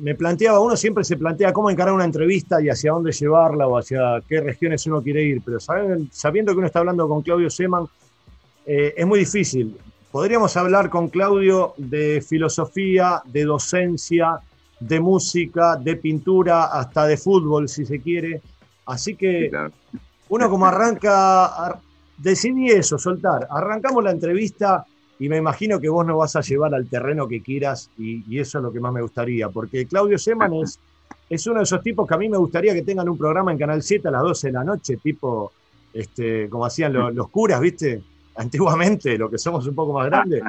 me planteaba, uno siempre se plantea cómo encarar una entrevista y hacia dónde llevarla o hacia qué regiones uno quiere ir, pero sabiendo que uno está hablando con Claudio Seman, eh, es muy difícil. Podríamos hablar con Claudio de filosofía, de docencia, de música, de pintura, hasta de fútbol, si se quiere. Así que uno como arranca, decidí eso, soltar. Arrancamos la entrevista y me imagino que vos nos vas a llevar al terreno que quieras y, eso es lo que más me gustaría, porque Claudio Seman es, es, uno de esos tipos que a mí me gustaría que tengan un programa en Canal 7 a las 12 de la noche, tipo este, como hacían los, curas, ¿viste? Antiguamente, lo que somos un poco más grandes.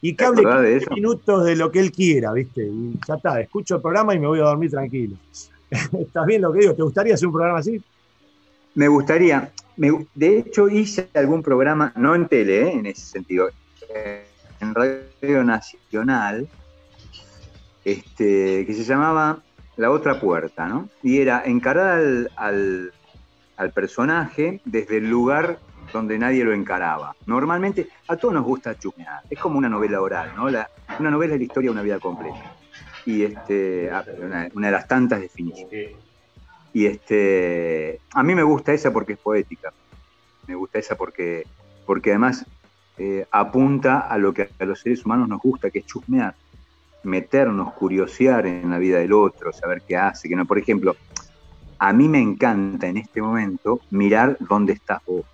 Y que hable 15 minutos de lo que él quiera, ¿viste? Y ya está, escucho el programa y me voy a dormir tranquilo. ¿Estás bien lo que digo? ¿Te gustaría hacer un programa así? Me gustaría. de hecho, hice algún programa, no en tele, ¿eh? en ese sentido, en Radio Nacional, este, que se llamaba La Otra Puerta, ¿no? Y era encarar al, personaje desde el lugar donde nadie lo encaraba. Normalmente a todos nos gusta chusmear, es como una novela oral, ¿no? una novela es la historia de una vida completa. Y este, ah, una, una de las tantas definiciones. Y este, a mí me gusta esa porque es poética. Me gusta esa porque, porque además eh, apunta a lo que a los seres humanos nos gusta, que es chusmear, meternos, curiosear en la vida del otro, saber qué hace, qué no. Por ejemplo, a mí me encanta en este momento mirar dónde estás vos.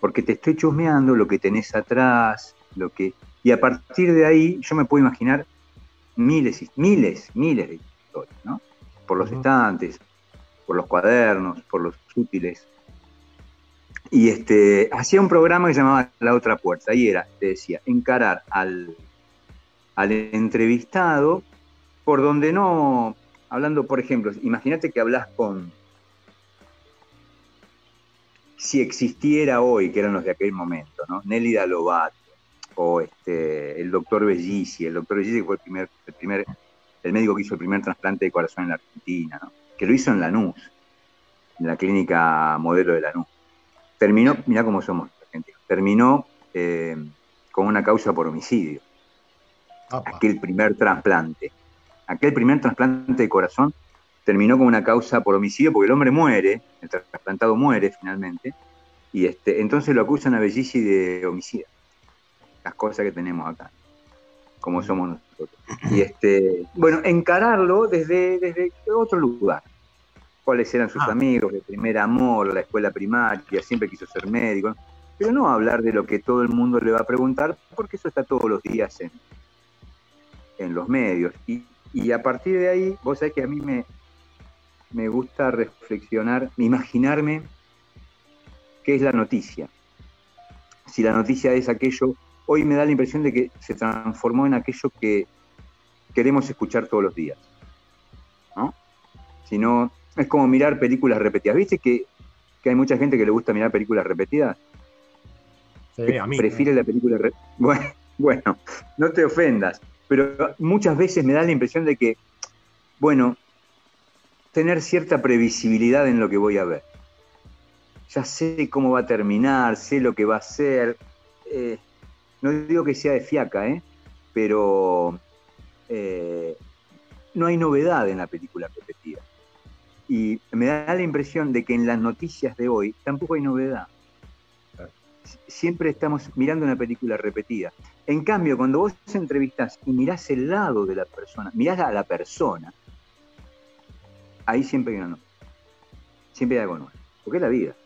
Porque te estoy chusmeando lo que tenés atrás, lo que. Y a partir de ahí yo me puedo imaginar miles y miles, miles de historias, ¿no? Por los estantes, por los cuadernos, por los útiles, y este, hacía un programa que se llamaba La Otra Puerta, y era, te decía, encarar al, al entrevistado por donde no, hablando, por ejemplo, imagínate que hablas con, si existiera hoy, que eran los de aquel momento, ¿no? Nelly Lovato, o este, el doctor Bellici, el doctor Bellici fue el primer, el primer, el médico que hizo el primer trasplante de corazón en la Argentina, ¿no? que lo hizo en Lanús, en la clínica modelo de Lanús terminó, mira cómo somos argentinos, terminó eh, con una causa por homicidio. Aquel primer trasplante. Aquel primer trasplante de corazón terminó con una causa por homicidio porque el hombre muere, el trasplantado muere finalmente, y este, entonces lo acusan a Bellici de homicidio. Las cosas que tenemos acá, como somos nosotros. Y este, bueno, encararlo desde, desde otro lugar cuáles eran sus ah. amigos, el primer amor, la escuela primaria, siempre quiso ser médico, pero no hablar de lo que todo el mundo le va a preguntar, porque eso está todos los días en, en los medios. Y, a partir de ahí, vos sabés que a mí me, me gusta reflexionar, imaginarme qué es la noticia. Si la noticia es aquello, hoy me da la impresión de que se transformó en aquello que queremos escuchar todos los días. ¿no? Si no, es como mirar películas repetidas. ¿Viste que, hay mucha gente que le gusta mirar películas repetidas? Sí, a mí. Prefiere la película. Bueno, bueno, no te ofendas, pero muchas veces me da la impresión de que, bueno, tener cierta previsibilidad en lo que voy a ver. Ya sé cómo va a terminar, sé lo que va a ser. Eh, no digo que sea de fiaca, ¿eh? pero eh, no hay novedad en la película repetida. Y me da la impresión de que en las noticias de hoy tampoco hay novedad. Siempre estamos mirando una película repetida. En cambio, cuando vos entrevistas y mirás el lado de la persona, mirás a la persona, ahí siempre hay una Siempre hay algo nuevo. Porque es la vida.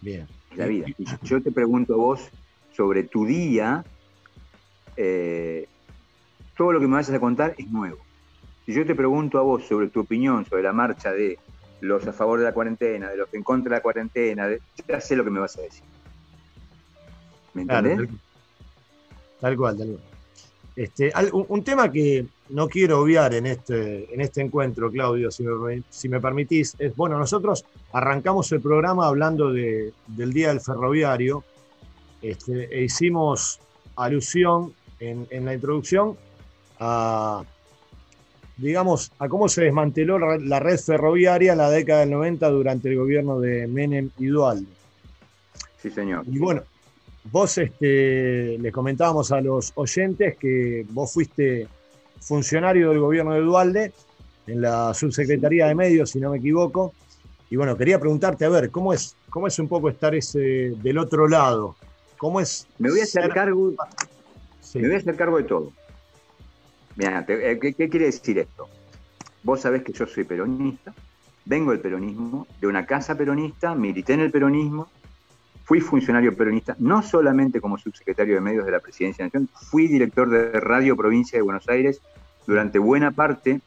Bien. Es la vida. Y yo te pregunto a vos sobre tu día, eh, todo lo que me vayas a contar es nuevo. Si yo te pregunto a vos sobre tu opinión sobre la marcha de los a favor de la cuarentena, de los en contra de la cuarentena, ya sé lo que me vas a decir. ¿Me entendés? tal, cual, tal cual. Este, un, tema que no quiero obviar en este, en este encuentro, Claudio, si me, si me permitís, es, bueno, nosotros arrancamos el programa hablando de, del Día del Ferroviario este, e hicimos alusión en, en la introducción a, digamos, a cómo se desmanteló la red ferroviaria en la década del 90 durante el gobierno de Menem y Dualde. Sí, señor. Y bueno, vos este, les comentábamos a los oyentes que vos fuiste funcionario del gobierno de Dualde en la subsecretaría de medios, si no me equivoco. Y bueno, quería preguntarte, a ver, ¿cómo es, cómo es un poco estar ese del otro lado? ¿Cómo es? Me voy a hacer cargo, me voy a hacer cargo de todo. Mira, eh, ¿qué, quiere decir esto? Vos sabés que yo soy peronista, vengo del peronismo, de una casa peronista, milité en el peronismo, fui funcionario peronista, no solamente como subsecretario de medios de la Presidencia de la Nación, fui director de Radio Provincia de Buenos Aires durante buena parte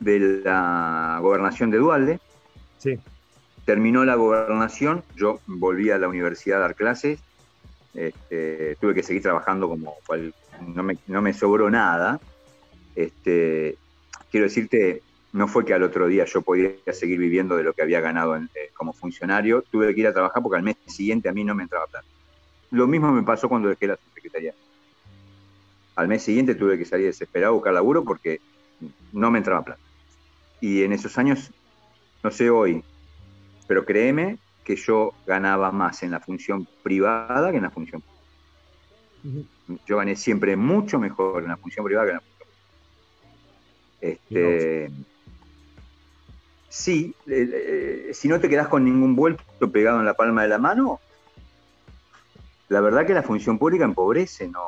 de la gobernación de Dualde. Sí. Terminó la gobernación, yo volví a la universidad a dar clases, este, tuve que seguir trabajando como cual, no, me, no me sobró nada. Este, quiero decirte, no fue que al otro día yo podía seguir viviendo de lo que había ganado eh, como funcionario, tuve que ir a trabajar porque al mes siguiente a mí no me entraba plata. Lo mismo me pasó cuando dejé la secretaría. Al mes siguiente tuve que salir desesperado a buscar laburo porque no me entraba plata. Y en esos años, no sé hoy, pero créeme que yo ganaba más en la función privada que en la función pública. Yo gané siempre mucho mejor en la función privada que en la función Este, sí, eh, si no te quedas con ningún vuelto pegado en la palma de la mano, la verdad que la función pública empobrece, no,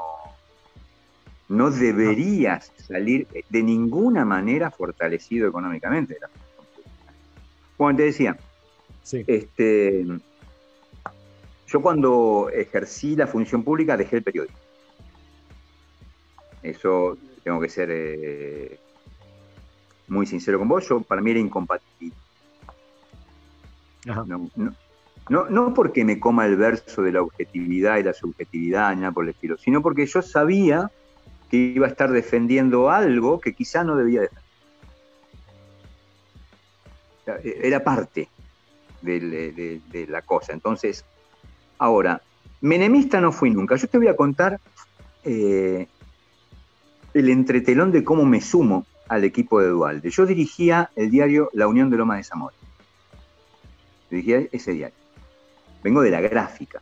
no deberías salir de ninguna manera fortalecido económicamente de la función pública. Como te decía, este, yo cuando ejercí la función pública dejé el periódico. Eso tengo que ser eh, muy sincero con vos, yo para mí era incompatible. No, no, porque me coma el verso de la objetividad y la subjetividad, ni nada por el estilo, sino porque yo sabía que iba a estar defendiendo algo que quizá no debía defender. Era parte de, la cosa. Entonces, ahora, menemista no fui nunca. Yo te voy a contar eh, el entretelón de cómo me sumo al equipo de Dualde. Yo dirigía el diario La Unión de Loma de Zamora. Dirigía ese diario. Vengo de la gráfica.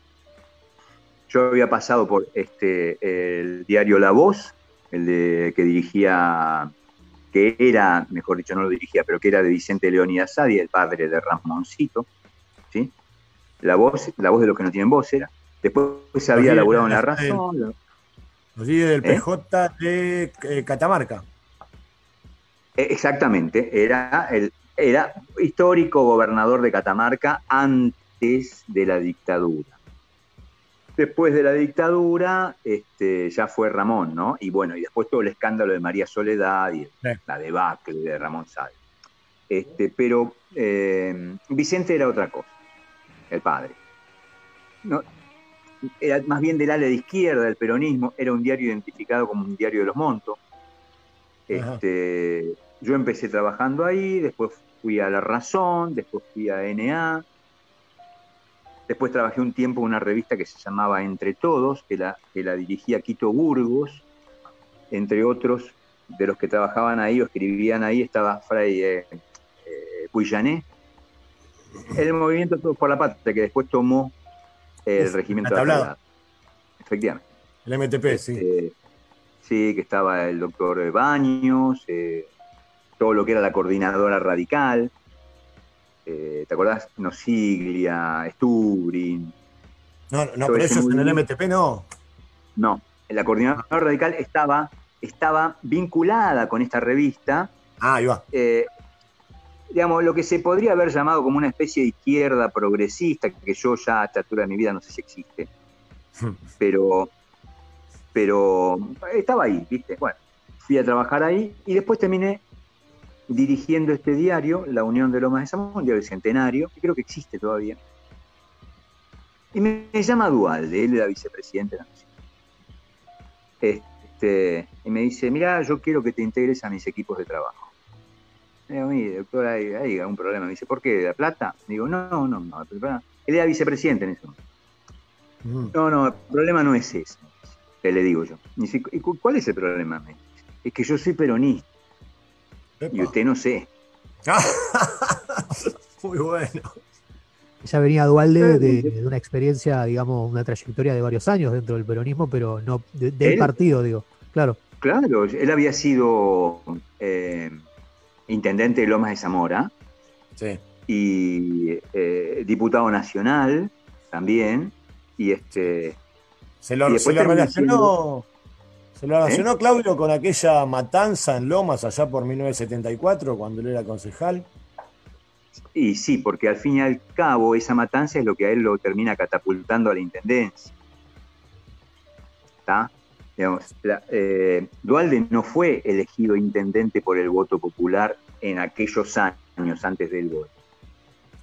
Yo había pasado por este, el diario La Voz, el de, que dirigía, que era, mejor dicho, no lo dirigía, pero que era de Vicente Leonidas Sadi, el padre de Ramoncito. ¿sí? La, voz, la voz de los que no tienen voz era. Después se había elaborado en La Razón. Los del PJ ¿Eh? de eh, Catamarca. Eh, exactamente, era, el, era histórico gobernador de Catamarca antes de la dictadura. Después de la dictadura, este, ya fue Ramón, ¿no? Y bueno, y después todo el escándalo de María Soledad y la debacle de Ramón Sal. Este, pero eh, Vicente era otra cosa, el padre. No, era más bien del ala de izquierda del peronismo, era un diario identificado como un diario de los Montos. Este, yo empecé trabajando ahí, después fui a La Razón, después fui a NA, después trabajé un tiempo en una revista que se llamaba Entre Todos, que la, que la dirigía Quito Burgos, entre otros de los que trabajaban ahí o escribían ahí estaba Fray eh, eh el movimiento Todos por la Patria, que después tomó el regimiento de la Efectivamente. El MTP, sí. Este, sí, que estaba el doctor Baños, eh, todo lo que era la coordinadora radical. Eh, ¿Te acordás? Nosiglia, Sturin. No, no, pero eso en el MTP no. No, la coordinadora radical estaba, estaba vinculada con esta revista. Ah, ahí va. Eh, digamos, lo que se podría haber llamado como una especie de izquierda progresista, que yo ya a esta altura de mi vida no sé si existe. pero, pero estaba ahí, ¿viste? Bueno, fui a trabajar ahí y después terminé dirigiendo este diario, La Unión de Lomas de Zamora, un diario centenario, que creo que existe todavía. Y me, llama Dualde, él era vicepresidente de la Nación. Este, y me dice, mira, yo quiero que te integres a mis equipos de trabajo. digo, mire, doctor, hay, algún problema. Me dice, ¿por qué? ¿De la plata? Digo, no, no, no. no él era vicepresidente en eso. Mm. No, no, el problema no es ese. Le digo yo. dice, ¿y cuál es el problema? Es que yo soy peronista. Y usted no sé. Muy bueno. Ya venía Dualde de, una experiencia, digamos, una trayectoria de varios años dentro del peronismo, pero no del partido, digo. Claro. Claro, él había sido eh, intendente de Lomas de Zamora Sí. y eh, diputado nacional también. Y este Se lo, se lo relacionó, se lo relacionó ¿Eh? Claudio con aquella matanza en Lomas allá por 1974, cuando él era concejal. Y sí, porque al fin y al cabo esa matanza es lo que a él lo termina catapultando a la intendencia. ¿Está? Digamos, la- eh, Dualde no fue elegido intendente por el voto popular en aquellos años antes del voto.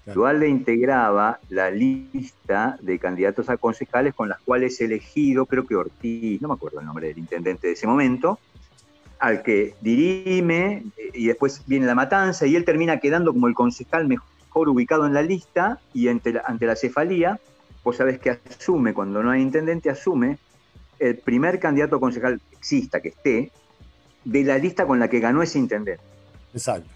Claro. Dualde integraba la lista de candidatos a concejales con las cuales elegido, creo que Ortiz, no me acuerdo el nombre del intendente de ese momento, al que dirime eh, y después viene la matanza y él termina quedando como el concejal mejor ubicado en la lista y ante la, ante la cefalía, vos sabés que asume, cuando no hay intendente, asume el primer candidato a concejal que exista, que esté, de la lista con la que ganó ese intendente. Exacto.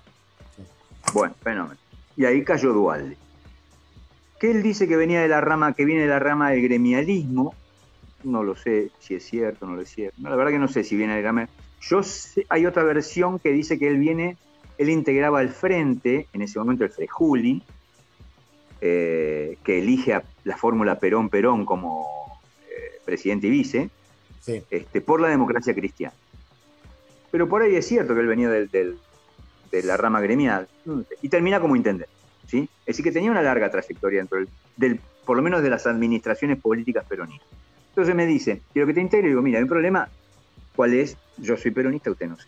Bueno, fenómeno. Y ahí cayó Dualde. Que él dice que venía de la rama, que viene de la rama del gremialismo. No lo sé si es cierto no lo es cierto. No, la verdad que no sé si viene de la rama. Yo sé- hay otra versión que dice que él viene, él integraba el frente, en ese momento el Frejuli, eh, que elige a la fórmula Perón-Perón como eh, presidente y vice, Sí. este, por la democracia cristiana. Pero por ahí es cierto que él venía del, del- de la rama gremial y termina como intendente. ¿sí? Es decir, que tenía una larga trayectoria dentro del, del- por lo menos de las administraciones políticas peronistas. Entonces me dice, quiero que te integre, y digo, mira, hay un problema, ¿cuál es? Yo soy peronista, usted no sé.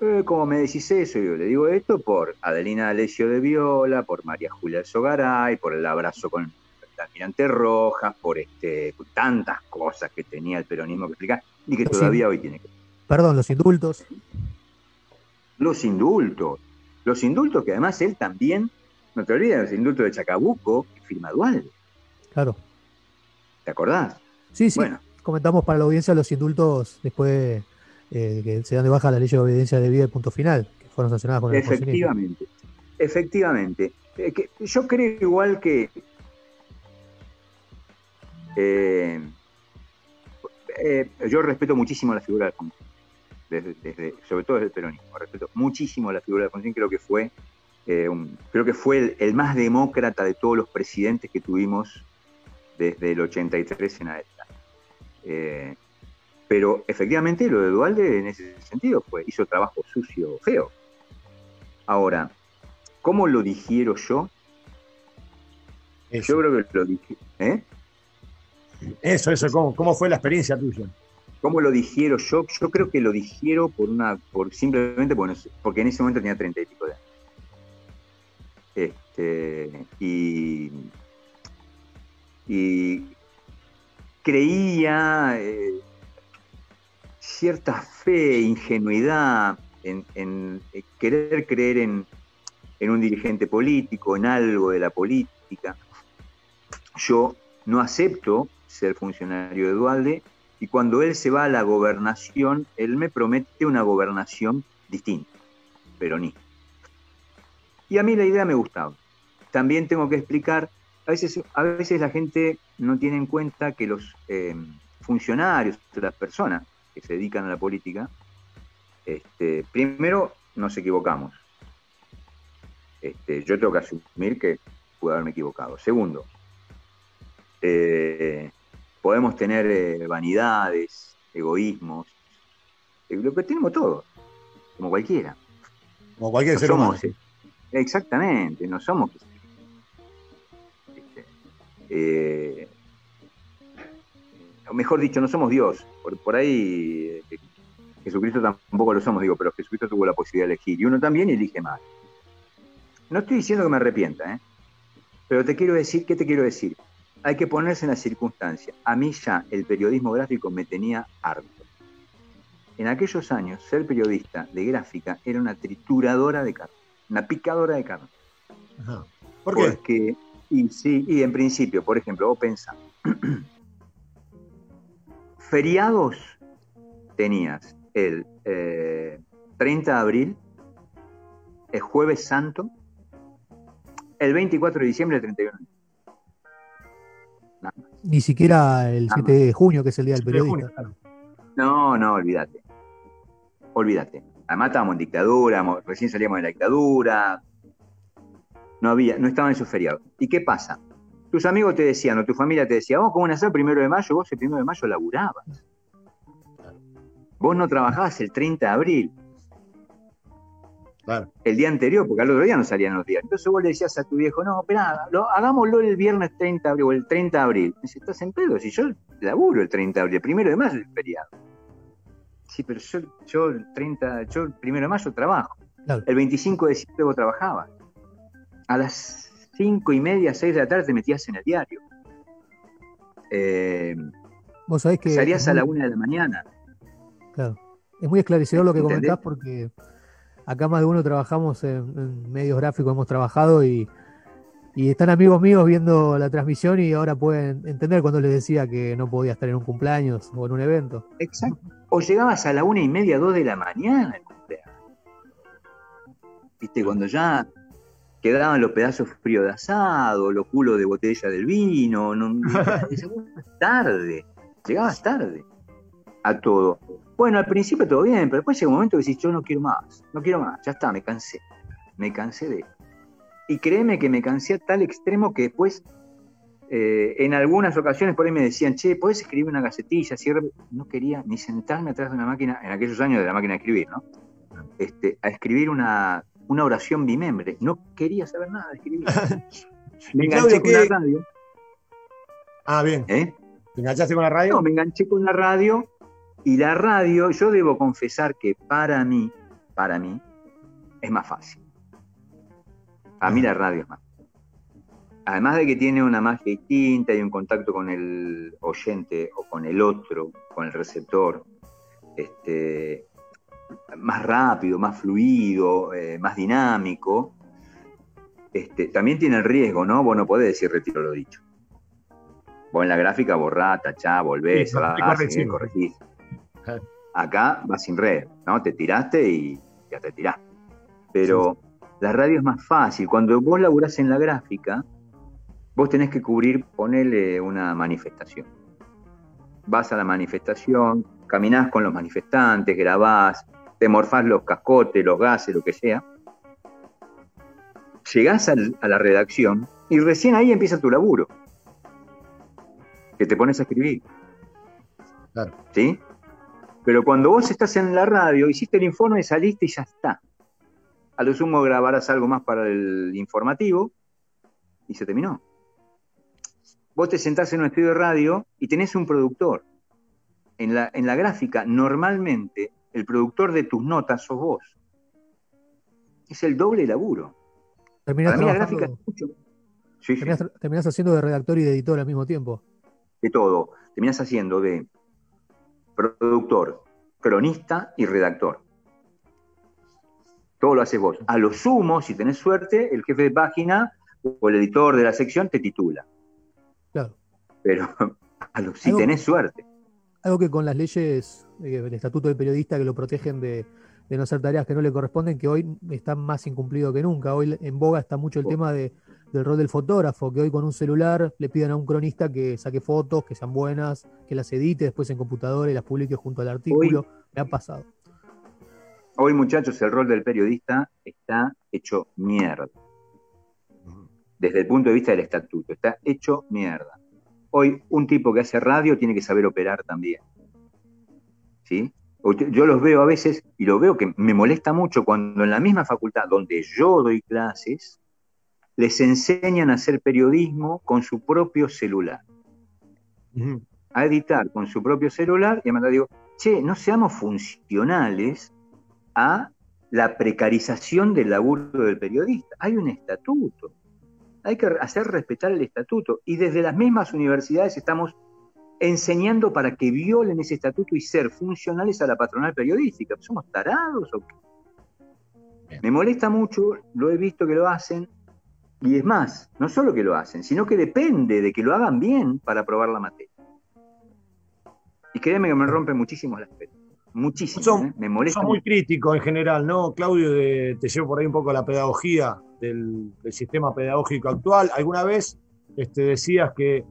Eh, ¿Cómo me decís eso? Yo le digo esto por Adelina Alessio de Viola, por María Julia Sogaray, por el abrazo con el almirante Rojas, por este, por tantas cosas que tenía el peronismo que explicar y que Sí. todavía hoy tiene que Perdón, los indultos. Los indultos. Los indultos que además él también, no te olvides, los indultos de Chacabuco, firma Dualde. Claro. ¿Te acordás? Sí, sí. Bueno, Comentamos para la audiencia los indultos después eh, que se dan de baja la ley de obediencia de vida y punto final, que fueron sancionadas con el efectivamente. Efectivamente. Eh, que yo creo igual que. eh, yo respeto muchísimo la figura de Alfonsín, desde, desde- sobre todo desde el peronismo. Respeto muchísimo la figura de Alfonsín. Creo que fue, eh, un- creo que fue el, el más demócrata de todos los presidentes que tuvimos desde el 83 en adelante. Eh, pero efectivamente lo de Dualde en ese sentido fue, hizo trabajo sucio, feo. Ahora, ¿cómo lo digiero yo? Eso, Yo creo que lo dije, ¿eh? eso, eso, ¿cómo, cómo fue la experiencia tuya? ¿Cómo lo digiero yo? Yo creo que lo digiero por una, por simplemente bueno, porque en ese momento tenía treinta y pico de años. Este, y, creía eh, cierta fe, ingenuidad en, en, eh, querer creer en, en un dirigente político, en algo de la política. Yo no acepto ser funcionario de Dualde y cuando él se va a la gobernación, él me promete una gobernación distinta, peronista. Y a mí la idea me gustaba. También tengo que explicar, a veces, a veces la gente no tiene en cuenta que los eh, funcionarios, las personas que se dedican a la política, este, primero nos equivocamos. Este, yo tengo que asumir que pude haberme equivocado. Segundo, eh, podemos tener eh, vanidades, egoísmos, eh, lo que tenemos todos, como cualquiera. Como cualquier No ser humano. somos, eh, exactamente, no somos. este, eh, o mejor dicho, no somos Dios. Por, por ahí eh, Jesucristo tampoco lo somos, digo, pero Jesucristo tuvo la posibilidad de elegir y uno también elige mal. No estoy diciendo que me arrepienta, ¿eh? pero te quiero decir, ¿qué te quiero decir? Hay que ponerse en la circunstancia. A mí ya el periodismo gráfico me tenía harto. En aquellos años, ser periodista de gráfica era una trituradora de carne, una picadora de carne. Ajá. ¿Por qué? Porque, y sí, y en principio, por ejemplo, vos pensás, feriados tenías el eh, 30 de abril, el jueves santo, el 24 de diciembre, el 31 de Ni siquiera el Ah, 7 de junio, que es el día del De periodista. claro. No, no, olvídate. olvídate. Además estábamos en dictadura, recién salíamos de la dictadura, no había, no estaban esos feriados. ¿Y qué pasa? Tus amigos te decían, o tu familia te decía, vamos, ¿cómo van a el primero de mayo? Vos el primero de mayo laburabas. Vos no trabajabas el 30 de abril. El día anterior, porque al otro día no salían los días. Entonces vos le decías a tu viejo, no, espera, hagámoslo el viernes 30 de abril o el 30 de abril. Dice, estás en pedo, si yo laburo el 30 de abril, el primero de mayo es el feriado. Sí, pero yo, yo el 30, yo el primero de mayo trabajo. El 25 de diciembre vos trabajabas. A las cinco y media, seis de la tarde te metías en el diario. Eh, vos sabés que. Salías a la una de la mañana. Claro. Es muy esclarecedor lo que comentás porque acá más de uno trabajamos en, medios gráficos, hemos trabajado y, y, están amigos míos viendo la transmisión y ahora pueden entender cuando les decía que no podía estar en un cumpleaños o en un evento. Exacto. O llegabas a la una y media, dos de la mañana el cumpleaños. Viste, cuando ya quedaban los pedazos fríos de asado, los culos de botella del vino, no, tarde, llegabas tarde a todo. Bueno, al principio todo bien, pero después llega un momento que decís, yo no quiero más, no quiero más, ya está, me cansé, me cansé de... Y créeme que me cansé a tal extremo que después, eh, en algunas ocasiones por ahí me decían, che, ¿podés escribir una gacetilla? No quería ni sentarme atrás de una máquina, en aquellos años de la máquina de escribir, ¿no? Este, a escribir una, una oración bimembre. No quería saber nada de escribir. me enganché con la radio. Ah, bien. ¿Eh? ¿Te enganchaste con la radio? No, me enganché con la radio y la radio, yo debo confesar que para mí, para mí, es más fácil. A mí la radio es más Además de que tiene una magia distinta y un contacto con el oyente o con el otro, con el receptor, este, más rápido, más fluido, eh, más dinámico. Este, también tiene el riesgo, ¿no? Vos no podés decir retiro lo dicho. Vos en la gráfica borrá, tachá, volvés, sí, corregís. Acá vas sin red, ¿no? Te tiraste y ya te tiraste. Pero la radio es más fácil. Cuando vos laburás en la gráfica, vos tenés que cubrir, ponerle una manifestación. Vas a la manifestación, caminás con los manifestantes, grabás, te morfás los cascotes, los gases, lo que sea. Llegás a la redacción y recién ahí empieza tu laburo. Que te pones a escribir. Claro. ¿Sí? Pero cuando vos estás en la radio, hiciste el informe, saliste y ya está. A lo sumo grabarás algo más para el informativo y se terminó. Vos te sentás en un estudio de radio y tenés un productor. En la, en la gráfica, normalmente, el productor de tus notas sos vos. Es el doble laburo. Terminás, la gráfica terminás haciendo de redactor y de editor al mismo tiempo. De todo. Terminás haciendo de productor, cronista y redactor. Todo lo haces vos. A lo sumo, si tenés suerte, el jefe de página o el editor de la sección te titula. Claro. Pero si tenés suerte. Algo que con las leyes, eh, el estatuto del periodista que lo protegen de, no hacer tareas que no le corresponden, que hoy están más incumplido que nunca. Hoy en boga está mucho el tema de del rol del fotógrafo, que hoy con un celular le piden a un cronista que saque fotos, que sean buenas, que las edite después en computadora y las publique junto al artículo. Me ha pasado. Hoy, muchachos, el rol del periodista está hecho mierda. Desde el punto de vista del estatuto, está hecho mierda. Hoy, un tipo que hace radio tiene que saber operar también. ¿Sí? Yo los veo a veces y lo veo que me molesta mucho cuando en la misma facultad donde yo doy clases, les enseñan a hacer periodismo con su propio celular. A editar con su propio celular y además digo, che, no seamos funcionales a la precarización del laburo del periodista. Hay un estatuto. Hay que hacer respetar el estatuto. Y desde las mismas universidades estamos enseñando para que violen ese estatuto y ser funcionales a la patronal periodística. ¿Somos tarados o qué? Me molesta mucho, lo he visto que lo hacen, y es más, no solo que lo hacen, sino que depende de que lo hagan bien para aprobar la materia. Y créeme que me rompe muchísimo el aspecto. Muchísimo. ¿eh? Me molesta. Son muy crítico en general, ¿no, Claudio? te llevo por ahí un poco a la pedagogía del, sistema pedagógico actual. Alguna vez este, decías que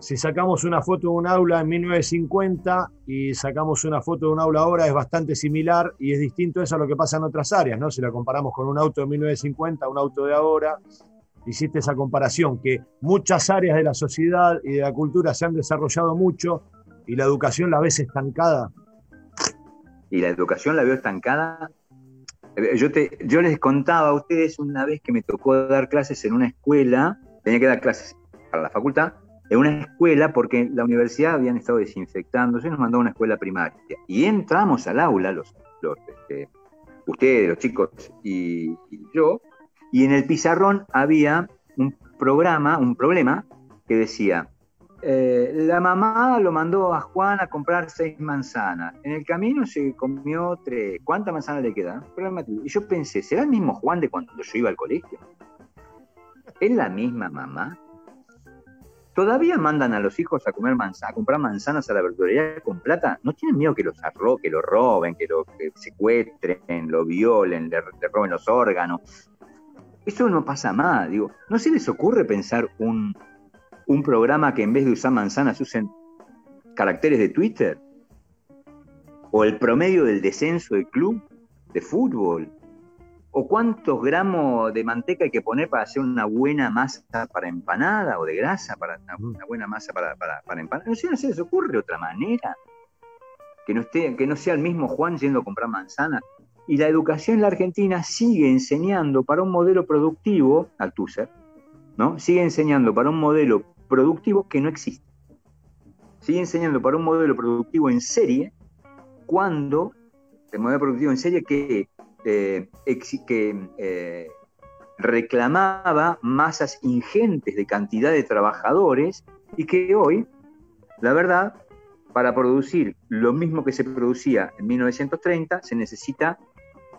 si sacamos una foto de un aula en 1950 y sacamos una foto de un aula ahora, es bastante similar y es distinto eso a lo que pasa en otras áreas, ¿no? Si la comparamos con un auto de 1950, un auto de ahora, hiciste esa comparación, que muchas áreas de la sociedad y de la cultura se han desarrollado mucho y la educación la ves estancada. Y la educación la veo estancada. Eh, yo, te, yo les contaba a ustedes una vez que me tocó dar clases en una escuela, tenía que dar clases para la facultad, en una escuela porque la universidad habían estado desinfectándose, nos mandó a una escuela primaria. Y entramos al aula, los, este, ustedes, los chicos y, yo, y en el pizarrón había un programa, un problema que decía, eh, la mamá lo mandó a Juan a comprar seis manzanas. En el camino se comió tres. ¿Cuántas manzanas le quedan? Y yo pensé, ¿será el mismo Juan de cuando yo iba al colegio? ¿Es la misma mamá? todavía mandan a los hijos a comer manzanas, a comprar manzanas a la verdulería con plata, no tienen miedo que los arro que lo roben, que lo secuestren, lo violen, le, roben los órganos. Eso no pasa más, digo, ¿no se les ocurre pensar un, un programa que en vez de usar manzanas usen caracteres de Twitter? ¿O el promedio del descenso del club de fútbol? o cuántos gramos de manteca hay que poner para hacer una buena masa para empanada o de grasa para una, buena masa para, para, empanada. No sé, no se les ocurre otra manera. Que no, esté, que no sea el mismo Juan yendo a comprar manzanas. Y la educación en la Argentina sigue enseñando para un modelo productivo, Althusser, ¿no? Sigue enseñando para un modelo productivo que no existe. Sigue enseñando para un modelo productivo en serie cuando el modelo productivo en serie que eh, eh, reclamaba masas ingentes de cantidad de trabajadores y que hoy, la verdad, para producir lo mismo que se producía en 1930, se necesita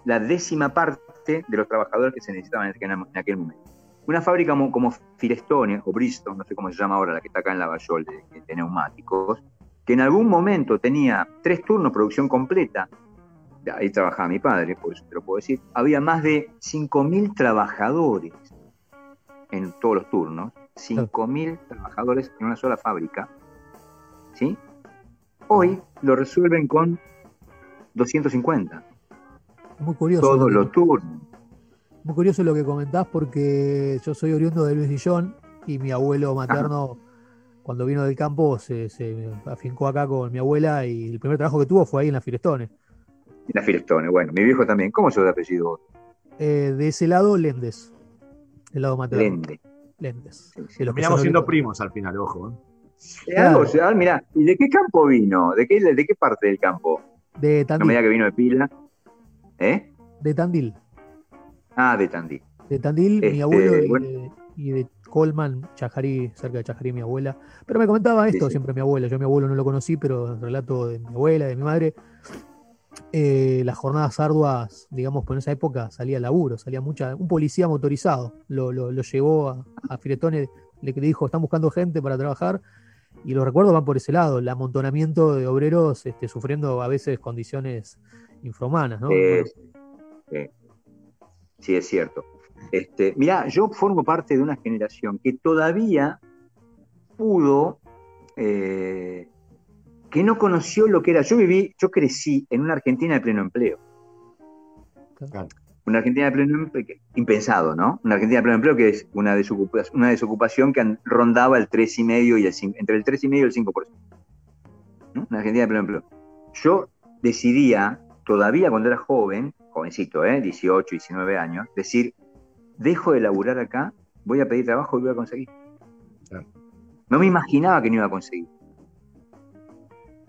la décima parte de los trabajadores que se necesitaban en aquel momento. Una fábrica como, Firestone o Bristol, no sé cómo se llama ahora, la que está acá en la Bayol de, de neumáticos, que en algún momento tenía tres turnos, producción completa, ahí trabajaba mi padre, por eso te lo puedo decir, había más de 5.000 trabajadores en todos los turnos, 5.000 trabajadores en una sola fábrica, ¿sí? Hoy lo resuelven con 250. Muy curioso. Todos los turnos. Muy curioso lo que comentás porque yo soy oriundo de Luis Dillón y mi abuelo materno, cuando vino del campo, se, se, afincó acá con mi abuela y el primer trabajo que tuvo fue ahí en la Firestone. La Firestone, bueno, mi viejo también. ¿Cómo se de apellido? Eh, de ese lado, Lendes. El lado materno. Lende. Lendes. Terminamos siendo primos al final, ojo. ¿eh? mira, ¿y de qué campo vino? ¿De qué, ¿De qué parte del campo? De Tandil. No me que vino de pila. ¿Eh? De Tandil. Ah, de Tandil. De Tandil, mi este, abuelo y, de, Colman, Chajarí, cerca de Chajarí, mi abuela. Pero me comentaba esto siempre mi abuela. Yo a mi abuelo no lo conocí, pero el relato de mi abuela, de mi madre, eh, las jornadas arduas, digamos, por esa época salía laburo, salía mucha. Un policía motorizado lo, llevó a, a Firetone, le dijo: están buscando gente para trabajar. Y los recuerdos van por ese lado, el amontonamiento de obreros este, sufriendo a veces condiciones infrahumanas, ¿no? sí, es cierto. Este, mira, yo formo parte de una generación que todavía pudo eh, que no conoció lo que era. Yo viví, yo crecí en una Argentina de pleno empleo. Una Argentina de pleno empleo, impensado, ¿no? Una Argentina de pleno empleo que es una desocupación, una desocupación que rondaba el 3,5 y el 5, entre el 3,5 y el 5%. Una Argentina de pleno empleo. Yo decidía, todavía cuando era joven, jovencito, ¿eh? 18, 19 años, decir, dejo de laburar acá, voy a pedir trabajo y voy a conseguir. No me imaginaba que no iba a conseguir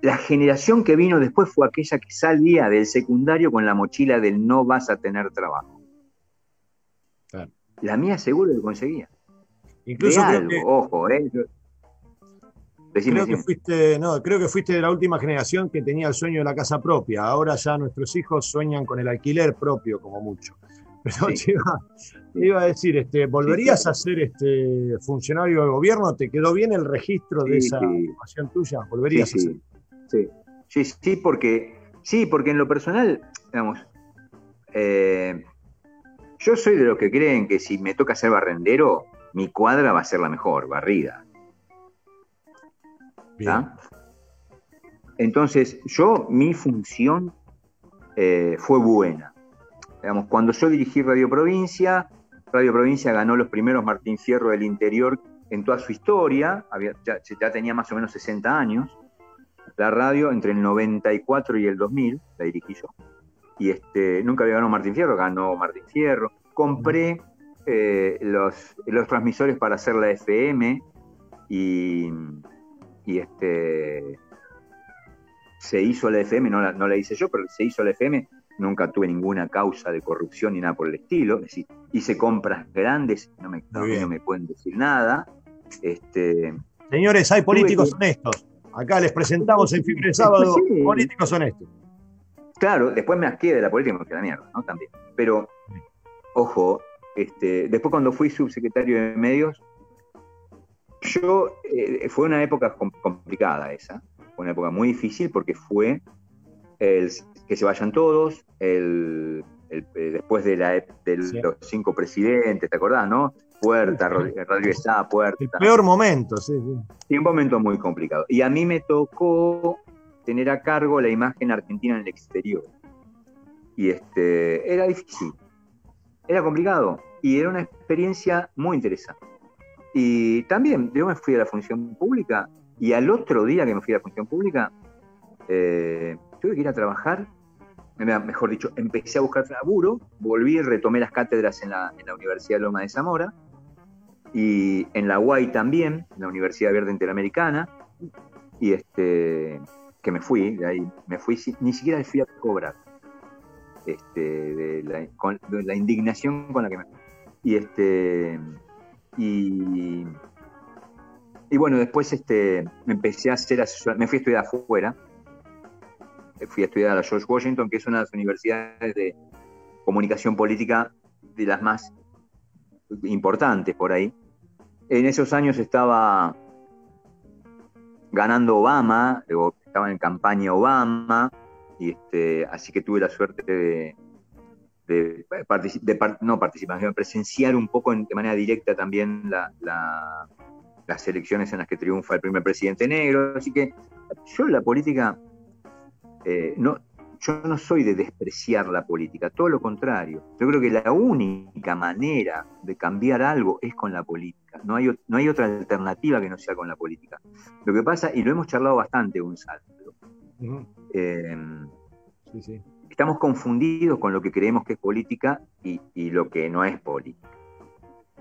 la generación que vino después fue aquella que salía del secundario con la mochila del no vas a tener trabajo. La mía seguro lo conseguía. Incluso ojo, ¿eh? Creo que fuiste, no, creo que fuiste de la última generación que tenía el sueño de la casa propia. Ahora ya nuestros hijos sueñan con el alquiler propio, como mucho. Pero te, iba, a decir, este, ¿volverías a ser este funcionario del gobierno? ¿Te quedó bien el registro de esa formación tuya? ¿Volverías a ser? Sí, sí, sí, porque, sí, porque en lo personal, digamos, eh, yo soy de los que creen que si me toca ser barrendero, mi cuadra va a ser la mejor, barrida. Entonces, yo, mi función eh, fue buena. Digamos, cuando yo dirigí Radio Provincia, Radio Provincia ganó los primeros Martín Fierro del interior en toda su historia, ya, tenía más o menos 60 años. La radio entre el 94 y el 2000 la dirigí yo. Y este, nunca había ganado Martín Fierro, ganó Martín Fierro. Compré eh, los, los transmisores para hacer la FM y, y este, se hizo la FM, no la, no la hice yo, pero se hizo la FM nunca tuve ninguna causa de corrupción ni nada por el estilo. Es decir, hice compras grandes, no me, no, me pueden decir nada. Este, Señores, hay políticos honestos. Acá les presentamos en Fibre Sábado políticos honestos. Claro, después me asqué de la política, porque la mierda, ¿no? También. Pero, ojo, este, después cuando fui subsecretario de medios, yo, eh, fue una época complicada esa, fue una época muy difícil porque fue el que se vayan todos, el, eh, después de, la, de los cinco presidentes, ¿te acordás, no? Puerta, Radio Estado, Puerta. El peor momento, sí, sí. un momento muy complicado. Y a mí me tocó tener a cargo la imagen argentina en el exterior. Y este, era difícil, era complicado y era una experiencia muy interesante. Y también yo me fui a la función pública y al otro día que me fui a la función pública, eh, tuve que ir a trabajar mejor dicho, empecé a buscar laburo, volví y retomé las cátedras en la, Universidad de Loma de Zamora y en la UAI también, en la Universidad Verde Interamericana, y este, que me fui, de ahí me fui, ni siquiera fui a cobrar, este, de, la, la indignación con la que me fui. Y este, y, y bueno, después este, me empecé a hacer me fui a estudiar afuera, fui a estudiar a la George Washington, que es una de las universidades de comunicación política de las más importantes por ahí. En esos años estaba ganando Obama, estaba en campaña Obama, y este, así que tuve la suerte de, de, no participar, de presenciar un poco de manera directa también las elecciones en las que triunfa el primer presidente negro. Así que yo la política eh, no, yo no soy de despreciar la política, todo lo contrario. Yo creo que la única manera de cambiar algo es con la política. No hay, no hay otra alternativa que no sea con la política. Lo que pasa, y lo hemos charlado bastante, Gonzalo, em, estamos confundidos con lo que creemos que es política y, lo que no es política.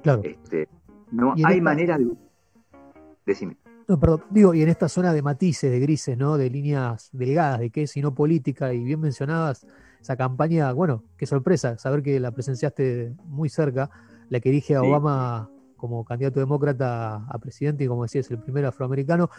Claro. Este, no hay manera de... Decime. No, perdón, digo, y en esta zona de matices, de grises, ¿no? De líneas delgadas, de qué es y no política, y bien mencionadas, esa campaña, bueno, qué sorpresa, saber que la presenciaste muy cerca, la que dirige a Obama como candidato demócrata a presidente y como decías, el primer afroamericano,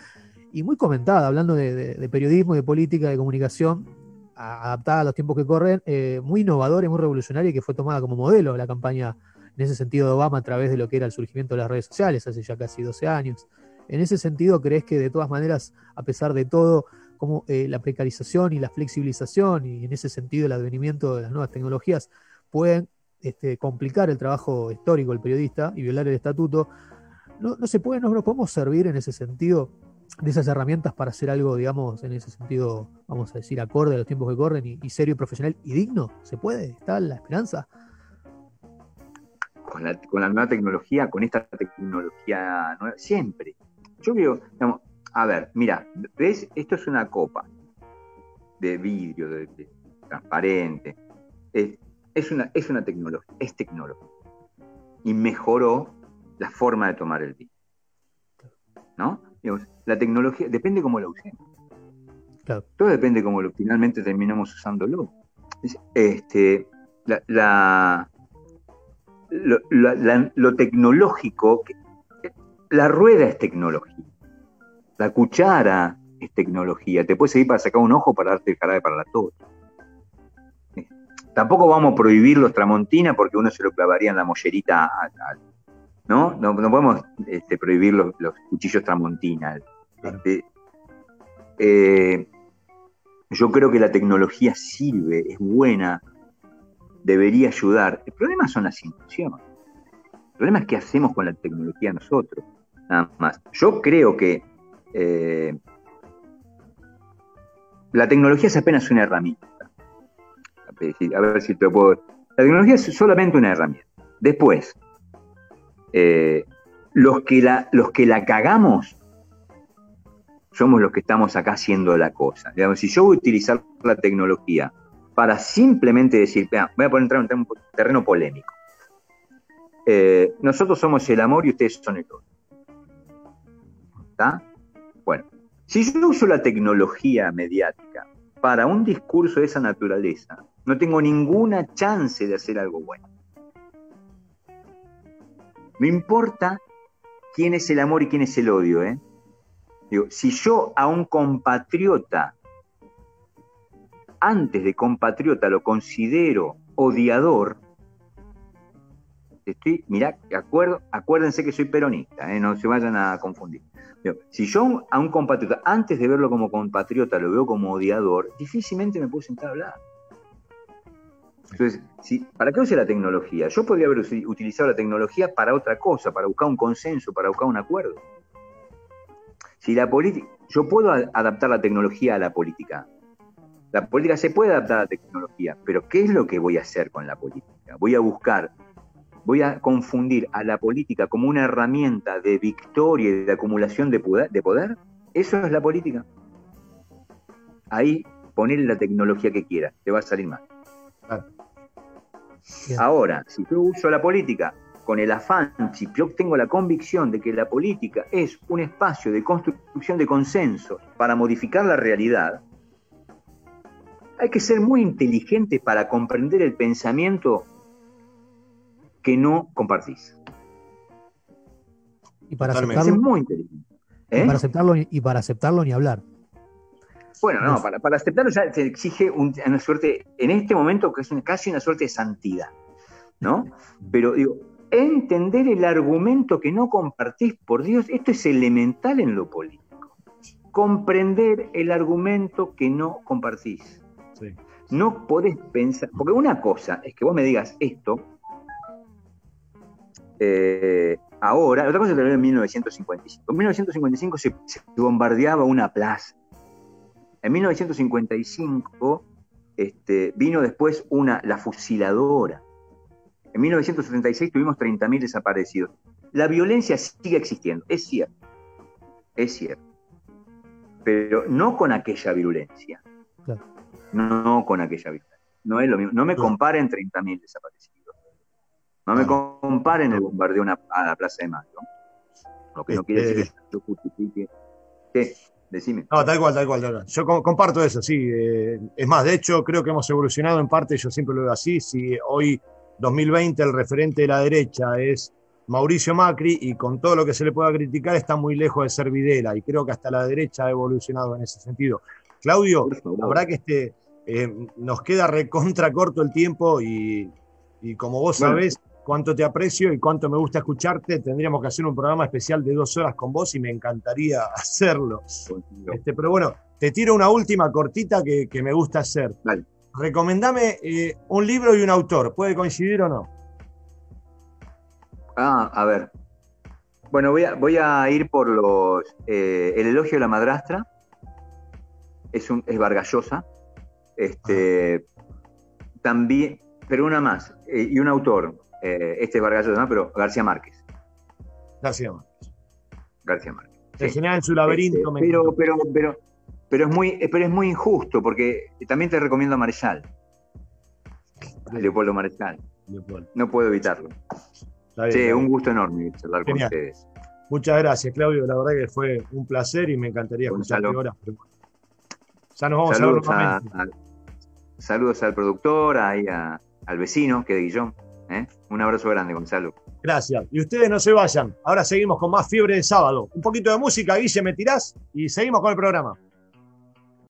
y muy comentada, hablando de, periodismo, de política, de comunicación, adaptada a los tiempos que corren, eh, muy innovadora y muy revolucionaria y que fue tomada como modelo la campaña en ese sentido de Obama a través de lo que era el surgimiento de las redes sociales hace ya casi 12 años. En ese sentido, ¿crees que de todas maneras, a pesar de todo, como eh, la precarización y la flexibilización y en ese sentido el advenimiento de las nuevas tecnologías pueden este, complicar el trabajo histórico del periodista y violar el estatuto? ¿No, se puede, no nos podemos servir en ese sentido de esas herramientas para hacer algo, digamos, en ese sentido, vamos a decir, acorde a los tiempos que corren y, serio y profesional y digno? ¿Se puede? ¿Está la esperanza? Con la, con la nueva tecnología, con esta tecnología nueva, siempre, yo veo, a ver, mira, ¿ves? Esto es una copa de vidrio, de, transparente. Es, una, es una tecnología, es tecnología. Y mejoró la forma de tomar el vino. ¿No? La tecnología, depende cómo la usemos. Todo depende cómo lo, finalmente terminamos usándolo. Este, la, lo, lo, tecnológico, la rueda es tecnología. La cuchara es tecnología. Te puede seguir para sacar un ojo para darte el jarabe para la tos. Tampoco vamos a prohibir los tramontina porque uno se lo clavaría en la mollerita. ¿No? ¿no? podemos este, prohibir los, cuchillos tramontina. Este, eh, yo creo que la tecnología sirve, es buena, debería ayudar. El problema son las intenciones. El problema es qué hacemos con la tecnología nosotros nada más. Yo creo que eh, la tecnología es apenas una herramienta. A ver si te puedo. La tecnología es solamente una herramienta. Después, eh, los, que la, los que la cagamos somos los que estamos acá haciendo la cosa. Digamos, si yo voy a utilizar la tecnología para simplemente decir, voy a poner en un terreno polémico. Eh, nosotros somos el amor y ustedes son el odio. ¿Está? Bueno, si yo uso la tecnología mediática para un discurso de esa naturaleza, no tengo ninguna chance de hacer algo bueno. No importa quién es el amor y quién es el odio, ¿eh? Si yo a un compatriota, antes de compatriota, lo considero odiador, estoy, mirá, acuerdo, acuérdense que soy peronista, ¿eh? no se vayan a confundir. si yo a un compatriota, antes de verlo como compatriota, lo veo como odiador, difícilmente me puedo sentar a hablar. Entonces, ¿para qué usa la tecnología? Yo podría haber utilizado la tecnología para otra cosa, para buscar un consenso, para buscar un acuerdo. Si la política, yo puedo adaptar la tecnología a la política. La política se puede adaptar a la tecnología, pero ¿qué es lo que voy a hacer con la política? Voy a buscar, voy a confundir a la política como una herramienta de victoria y de acumulación de poder. De poder? Eso es la política. Ahí poner la tecnología que quieras, te va a salir mal. Ahora, si yo uso la política con el afán, si yo tengo la convicción de que la política es un espacio de construcción de consensos para modificar la realidad, hay que ser muy inteligente para comprender el pensamiento que no compartís. Y para aceptarlo, muy inteligente. Y para ¿Eh? aceptarlo y para aceptarlo ni hablar. Bueno, no, para, para aceptarlo ya se exige una suerte, en este momento que es casi una suerte de santidad, ¿no? Pero digo, entender el argumento que no compartís, por Dios, esto es elemental en lo político. Comprender el argumento que no compartís. No podés pensar, porque una cosa es que vos me digas esto, eh, ahora, otra cosa es que en 1955. En 1955 se, se bombardeaba una plaza. En 1955 este, vino después una, la fusiladora. En 1976 tuvimos 30.000 desaparecidos. La violencia sigue existiendo, es cierto, es cierto, pero no con aquella violencia. No con aquella violencia. No es lo mismo. No me comparen 30.000 desaparecidos. No me comparen el bombardeo a la Plaza de Mayo. Lo que no quiere decir este que yo justifique. ¿Qué? Decime. No, tal cual, tal cual. Yo comparto eso, sí. Eh, es más, de hecho, creo que hemos evolucionado en parte, yo siempre lo veo así. Si hoy 2020 el referente de la derecha es Mauricio Macri y con todo lo que se le pueda criticar está muy lejos de ser Videla y creo que hasta la derecha ha evolucionado en ese sentido. Claudio, la verdad que este, eh, nos queda recontra corto el tiempo y, como vos sabés cuánto te aprecio y cuánto me gusta escucharte, tendríamos que hacer un programa especial de dos horas con vos y me encantaría hacerlo. Este, pero bueno, te tiro una última cortita que, me gusta hacer. Vale recomendame eh, un libro y un autor. ¿Puede coincidir o no? Ah, a ver. Bueno, voy a, voy a ir por los. Eh, el elogio de la madrastra. Es, un, es Vargallosa. Este, También, pero una más. Eh, y un autor. Este es Vargallosa, ¿no? Pero García Márquez. García Márquez. García Márquez. en su laberinto. Este, pero, pero, pero, pero es muy, eh, pero es muy injusto, porque también te recomiendo a Marechal. A Leopoldo Marechal. No puedo evitarlo. sí, un gusto enorme charlar con ustedes. Muchas gracias, Claudio. La verdad que fue un placer y me encantaría escucharte ahora. Ya nos vamos saludos a ver Saludos al productor, ahí al vecino, que de Guillón. ¿Eh? Un abrazo grande, Gonzalo. Gracias. Y ustedes no se vayan. Ahora seguimos con más fiebre de sábado. Un poquito de música, Guille, me tirás y seguimos con el programa.